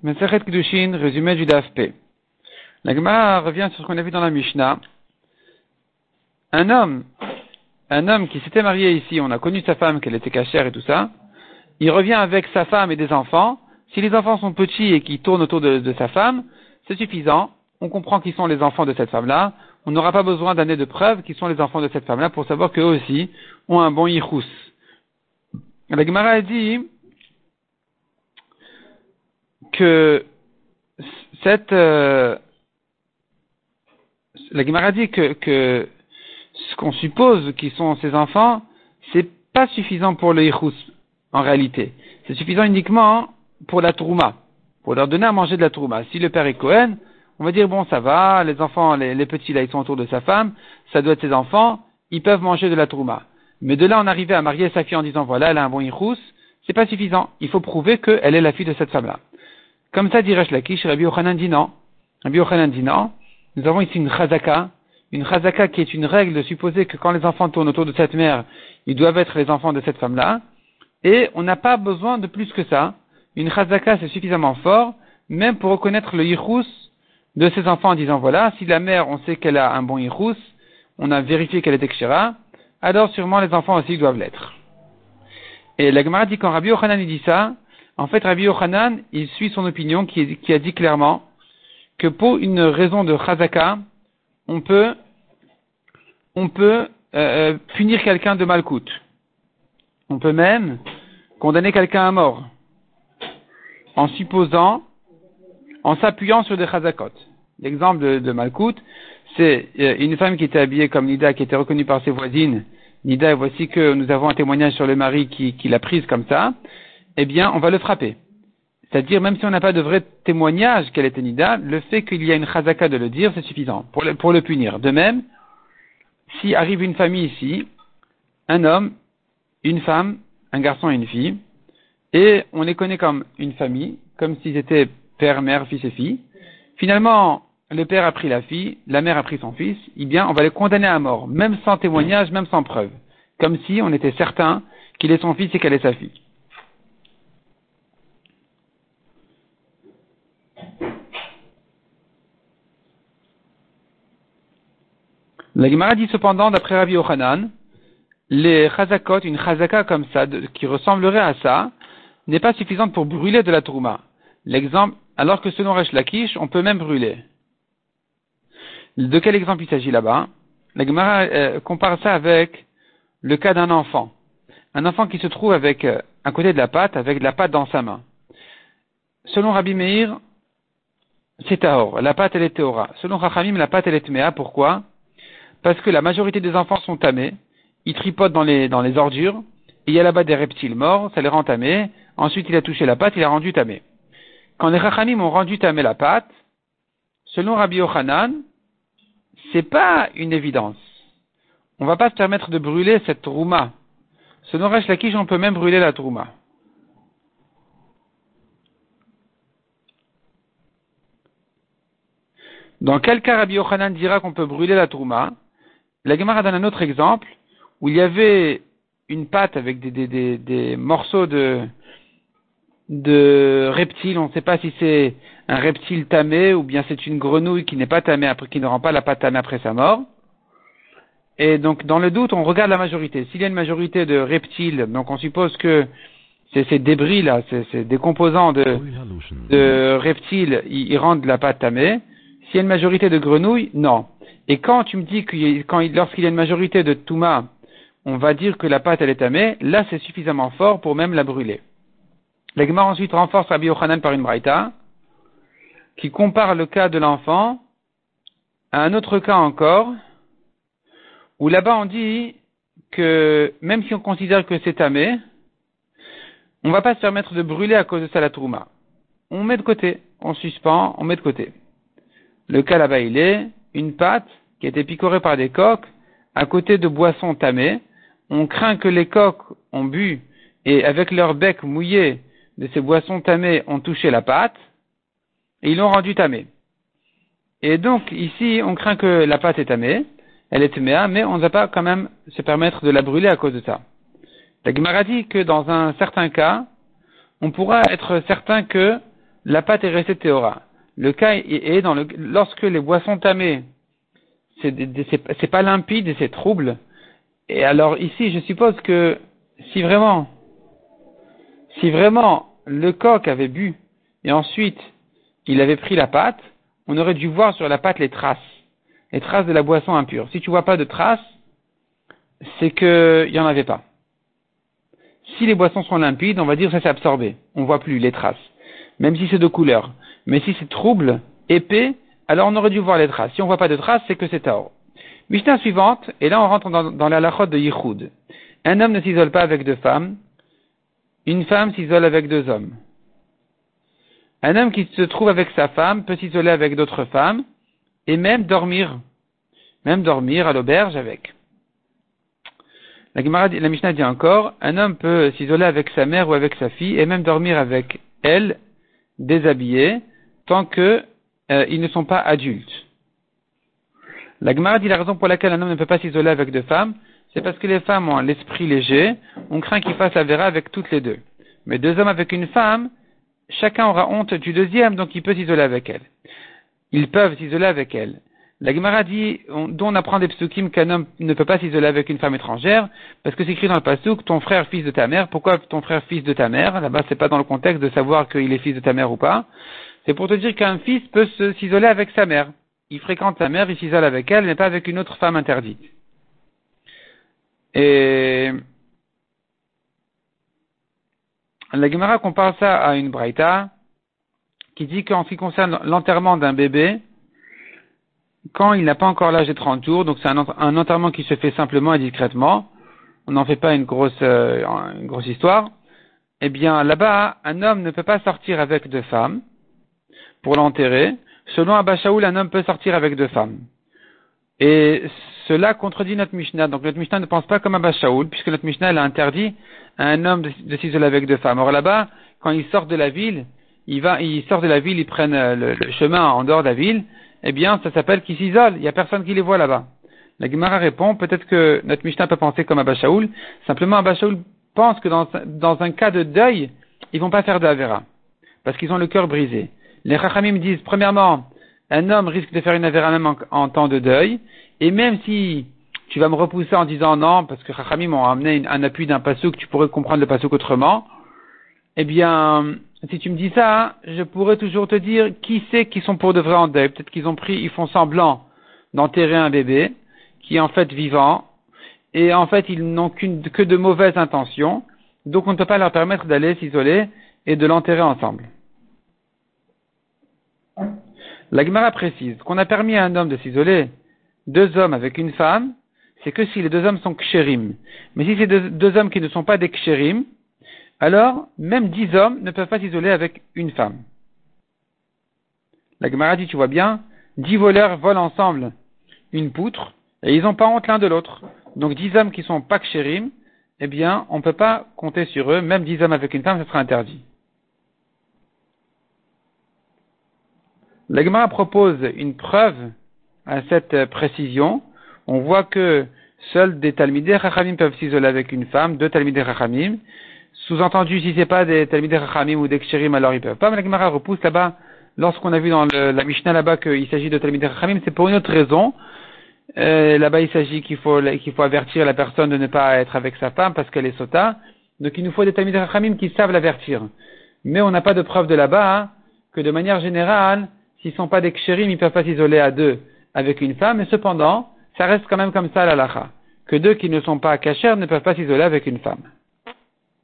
Meseret Kedushin, résumé du DAFP. La Gemara revient sur ce qu'on a vu dans la Mishnah. Un homme, un homme qui s'était marié ici, on a connu sa femme, qu'elle était cachère et tout ça, il revient avec sa femme et des enfants. Si les enfants sont petits et qui tournent autour de, sa femme, c'est suffisant. On comprend qui sont les enfants de cette femme-là. On n'aura pas besoin d'années de preuves qui sont les enfants de cette femme-là pour savoir qu'eux aussi ont un bon yichus. La Gemara a dit, que cette euh, la Gemara dit que, ce qu'on suppose qui sont ces enfants, c'est pas suffisant pour le Yichus, en réalité. C'est suffisant uniquement pour la Trouma, pour leur donner à manger de la Trouma. Si le père est Cohen, on va dire bon ça va, les enfants, les, petits là ils sont autour de sa femme, ça doit être ses enfants, ils peuvent manger de la Trouma. Mais de là en arriver à marier sa fille en disant voilà elle a un bon Yichus, c'est pas suffisant. Il faut prouver qu'elle est la fille de cette femme-là. Comme ça, dit Resh Lakish, Rabbi Yochanan dit non. Rabbi Yochanan dit non. Nous avons ici une chazaka, une chazaka qui est une règle de supposer que quand les enfants tournent autour de cette mère, ils doivent être les enfants de cette femme-là. Et on n'a pas besoin de plus que ça. Une chazaka, c'est suffisamment fort, même pour reconnaître le yichus de ses enfants en disant voilà, si la mère, on sait qu'elle a un bon yichus, on a vérifié qu'elle est ekshira, alors sûrement les enfants aussi doivent l'être. Et la Gemara dit quand Rabbi Yochanan dit ça, en fait, Rabbi Yochanan, il suit son opinion qui, a dit clairement que pour une raison de chazaka, on peut, euh, euh, punir quelqu'un de malcoute. On peut même condamner quelqu'un à mort en supposant, en s'appuyant sur des chazakot. L'exemple de, de malcoute, c'est euh, une femme qui était habillée comme Nida, qui était reconnue par ses voisines. Nida, voici que nous avons un témoignage sur le mari qui, qui l'a prise comme ça eh bien, on va le frapper. C'est-à-dire, même si on n'a pas de vrai témoignage qu'elle était Nida, le fait qu'il y a une chazaka de le dire, c'est suffisant pour le, pour le punir. De même, si arrive une famille ici, un homme, une femme, un garçon et une fille, et on les connaît comme une famille, comme s'ils étaient père, mère, fils et fille. Finalement, le père a pris la fille, la mère a pris son fils, eh bien, on va les condamner à mort, même sans témoignage, même sans preuve. Comme si on était certain qu'il est son fils et qu'elle est sa fille. La Gemara dit cependant, d'après Rabbi Yochanan, les chazakot, une chazaka comme ça, qui ressemblerait à ça, n'est pas suffisante pour brûler de la tourma. L'exemple, alors que selon Resh Lakish, on peut même brûler. De quel exemple il s'agit là-bas? La Gemara euh, compare ça avec le cas d'un enfant. Un enfant qui se trouve avec, euh, à côté de la pâte, avec de la pâte dans sa main. Selon Rabbi Meir, c'est Tahor. La pâte, elle est Théora. Selon Rachamim, la pâte, elle est Tmea. Pourquoi? Parce que la majorité des enfants sont tamés, ils tripotent dans les, dans les ordures, et il y a là-bas des reptiles morts, ça les rend tamés, ensuite il a touché la pâte, il a rendu tamé. Quand les Rachanim ont rendu tamé la pâte, selon Rabbi Yochanan, c'est pas une évidence. On va pas se permettre de brûler cette trouma. Selon Resh Lakish, on peut même brûler la trouma. Dans quel cas Rabbi Yochanan dira qu'on peut brûler la trouma? La Gemara donne un autre exemple où il y avait une pâte avec des, des, des, morceaux de, reptiles. On ne sait pas si c'est un reptile tamé ou bien c'est une grenouille qui n'est pas tamée après, qui ne rend pas la pâte tamée après sa mort. Et donc, dans le doute, on regarde la majorité. S'il y a une majorité de reptiles, donc on suppose que ces débris là, ces, ces décomposants de, de reptiles, ils, ils rendent la pâte tamée. S'il y a une majorité de grenouilles, non. Et quand tu me dis que lorsqu'il y a une majorité de Touma, on va dire que la pâte elle est tamée, là c'est suffisamment fort pour même la brûler. L'Egmar ensuite renforce Rabbi Yochanan par une braïta, qui compare le cas de l'enfant à un autre cas encore, où là-bas on dit que même si on considère que c'est tamé, on ne va pas se permettre de brûler à cause de ça la trouma. On met de côté, on suspend, on met de côté. Le cas là-bas il est une pâte qui a été picorée par des coques à côté de boissons tamées. On craint que les coques ont bu et avec leur bec mouillé de ces boissons tamées ont touché la pâte et ils l'ont rendue tamée. Et donc ici, on craint que la pâte est tamée, elle est taméa, mais on ne va pas quand même se permettre de la brûler à cause de ça. La Gemara dit que dans un certain cas, on pourra être certain que la pâte est restée théora. Le cas est lorsque les boissons tamées, c'est pas limpide et c'est trouble. Et alors ici, je suppose que si vraiment, le coq avait bu et ensuite il avait pris la pâte, on aurait dû voir sur la pâte les traces, les traces de la boisson impure. Si tu vois pas de traces, c'est qu'il n'y en avait pas. Si les boissons sont limpides, on va dire que ça s'est absorbé. On voit plus les traces. Même si c'est de couleur. Mais si c'est trouble, épais, alors on aurait dû voir les traces. Si on voit pas de traces, c'est que c'est Taor. Mishnah suivante, et là on rentre dans, la lachot de Yichud. Un homme ne s'isole pas avec deux femmes. Une femme s'isole avec deux hommes. Un homme qui se trouve avec sa femme peut s'isoler avec d'autres femmes et même dormir. Même dormir à l'auberge avec. La, la Mishnah dit encore, un homme peut s'isoler avec sa mère ou avec sa fille et même dormir avec elle, déshabillée, tant qu'ils euh, ne sont pas adultes. La Gemara dit la raison pour laquelle un homme ne peut pas s'isoler avec deux femmes, c'est parce que les femmes ont l'esprit léger, on craint qu'ils fassent la vera avec toutes les deux. Mais deux hommes avec une femme, chacun aura honte du deuxième, donc il peut s'isoler avec elle. Ils peuvent s'isoler avec elle. La Gemara dit, dont on apprend des psukim qu'un homme ne peut pas s'isoler avec une femme étrangère, parce que c'est écrit dans le pasuk, ton frère fils de ta mère. Pourquoi ton frère fils de ta mère? Là-bas, c'est pas dans le contexte de savoir qu'il est fils de ta mère ou pas. C'est pour te dire qu'un fils peut s'isoler avec sa mère. Il fréquente sa mère, il s'isole avec elle, mais pas avec une autre femme interdite. Et la Gemara compare ça à une braïta qui dit qu'en ce qui concerne l'enterrement d'un bébé, quand il n'a pas encore l'âge des 30 jours, donc c'est un, enterrement qui se fait simplement et discrètement, on n'en fait pas une grosse, euh, une grosse histoire, eh bien là-bas, un homme ne peut pas sortir avec deux femmes pour l'enterrer. Selon Abba Shaoul, un homme peut sortir avec deux femmes. Et cela contredit notre Mishnah. Donc notre Mishnah ne pense pas comme Abba Shaoul, puisque notre Mishnah a interdit à un homme de, s'isoler avec deux femmes. Or là-bas, quand il sort de la ville, il va, il sort de la ville, il prennent euh, le chemin en dehors de la ville, eh bien, ça s'appelle qu'ils s'isolent. Il n'y a personne qui les voit là-bas. La Gemara répond, peut-être que notre Mishnah peut penser comme Abba Shaoul. Simplement, Abba Shaoul pense que dans, dans, un cas de deuil, ils vont pas faire de Avera. Parce qu'ils ont le cœur brisé. Les Chachamim disent, premièrement, un homme risque de faire une Avera même en, temps de deuil. Et même si tu vas me repousser en disant non, parce que Chachamim ont amené un appui d'un que tu pourrais comprendre le pasouk autrement, eh bien, si tu me dis ça, je pourrais toujours te dire qui c'est qui sont pour de vrai en deuil? Peut-être qu'ils ont pris, ils font semblant d'enterrer un bébé qui est en fait vivant et en fait ils n'ont que de mauvaises intentions. Donc on ne peut pas leur permettre d'aller s'isoler et de l'enterrer ensemble. La Gemara précise qu'on a permis à un homme de s'isoler, deux hommes avec une femme, c'est que si les deux hommes sont kshérim. Mais si c'est deux, hommes qui ne sont pas des kshérim, alors même dix hommes ne peuvent pas s'isoler avec une femme. La Gemara dit, tu vois bien, dix voleurs volent ensemble une poutre, et ils n'ont pas honte l'un de l'autre. Donc dix hommes qui sont pas kshérim, eh bien, on ne peut pas compter sur eux, même dix hommes avec une femme, ce sera interdit. La Gemara propose une preuve à cette précision. On voit que seuls des Talmidei Rachamim peuvent s'isoler avec une femme, deux Talmidei Rachamim, sous-entendu, si c'est pas des Talmidei Rachamim ou des Ksherim, alors ils peuvent pas. Mais la Gemara repousse là-bas, lorsqu'on a vu dans la Mishnah là-bas qu'il s'agit de Talmidei Rachamim, c'est pour une autre raison. Euh, là-bas, il s'agit qu'il faut, qu'il faut avertir la personne de ne pas être avec sa femme parce qu'elle est sota. Donc il nous faut des Talmidei Rachamim qui savent l'avertir. Mais on n'a pas de preuve de là-bas hein, que de manière générale, s'ils sont pas des Ksherim, ils peuvent pas s'isoler à deux avec une femme. Mais cependant, ça reste quand même comme ça la lacha. Que deux qui ne sont pas cachers ne peuvent pas s'isoler avec une femme.